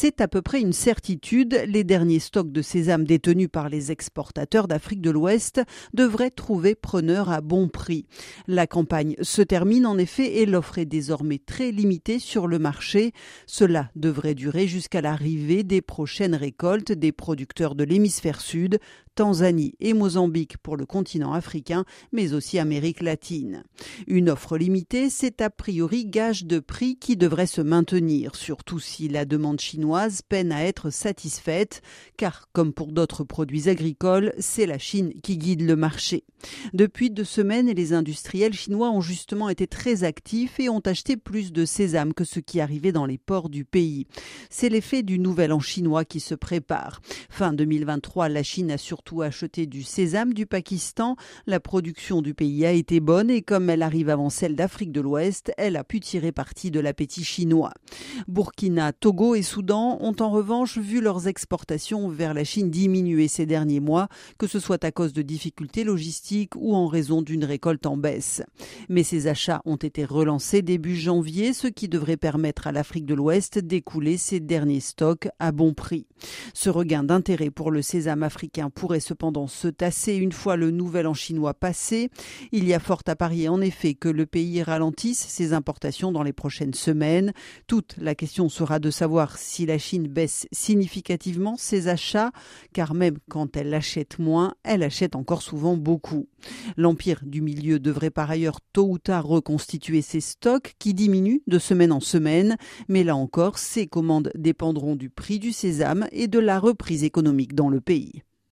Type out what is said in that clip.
C'est à peu près une certitude. Les derniers stocks de sésame détenus par les exportateurs d'Afrique de l'Ouest devraient trouver preneur à bon prix. La campagne se termine en effet et l'offre est désormais très limitée sur le marché. Cela devrait durer jusqu'à l'arrivée des prochaines récoltes des producteurs de l'hémisphère sud, Tanzanie et Mozambique pour le continent africain, mais aussi Amérique latine. Une offre limitée, c'est a priori gage de prix qui devrait se maintenir, surtout si la demande chinoise peine à être satisfaite, car comme pour d'autres produits agricoles, c'est la Chine qui guide le marché. Depuis deux semaines, les industriels chinois ont justement été très actifs et ont acheté plus de sésame que ce qui arrivait dans les ports du pays. C'est l'effet du nouvel an chinois qui se prépare. Fin 2023, la Chine a surtout acheter du sésame du Pakistan. La production du pays a été bonne et comme elle arrive avant celle d'Afrique de l'Ouest, elle a pu tirer parti de l'appétit chinois. Burkina, Togo et Soudan ont en revanche vu leurs exportations vers la Chine diminuer ces derniers mois, que ce soit à cause de difficultés logistiques ou en raison d'une récolte en baisse. Mais ces achats ont été relancés début janvier, ce qui devrait permettre à l'Afrique de l'Ouest d'écouler ses derniers stocks à bon prix. Ce regain d'intérêt pour le sésame africain pourrait cependant se tasser une fois le nouvel an chinois passé. Il y a fort à parier en effet que le pays ralentisse ses importations dans les prochaines semaines. Question sera de savoir si la Chine baisse significativement ses achats, car même quand elle achète moins, elle achète encore souvent beaucoup. L'empire du milieu devrait par ailleurs tôt ou tard reconstituer ses stocks qui diminuent de semaine en semaine, mais là encore, ses commandes dépendront du prix du sésame et de la reprise économique dans le pays.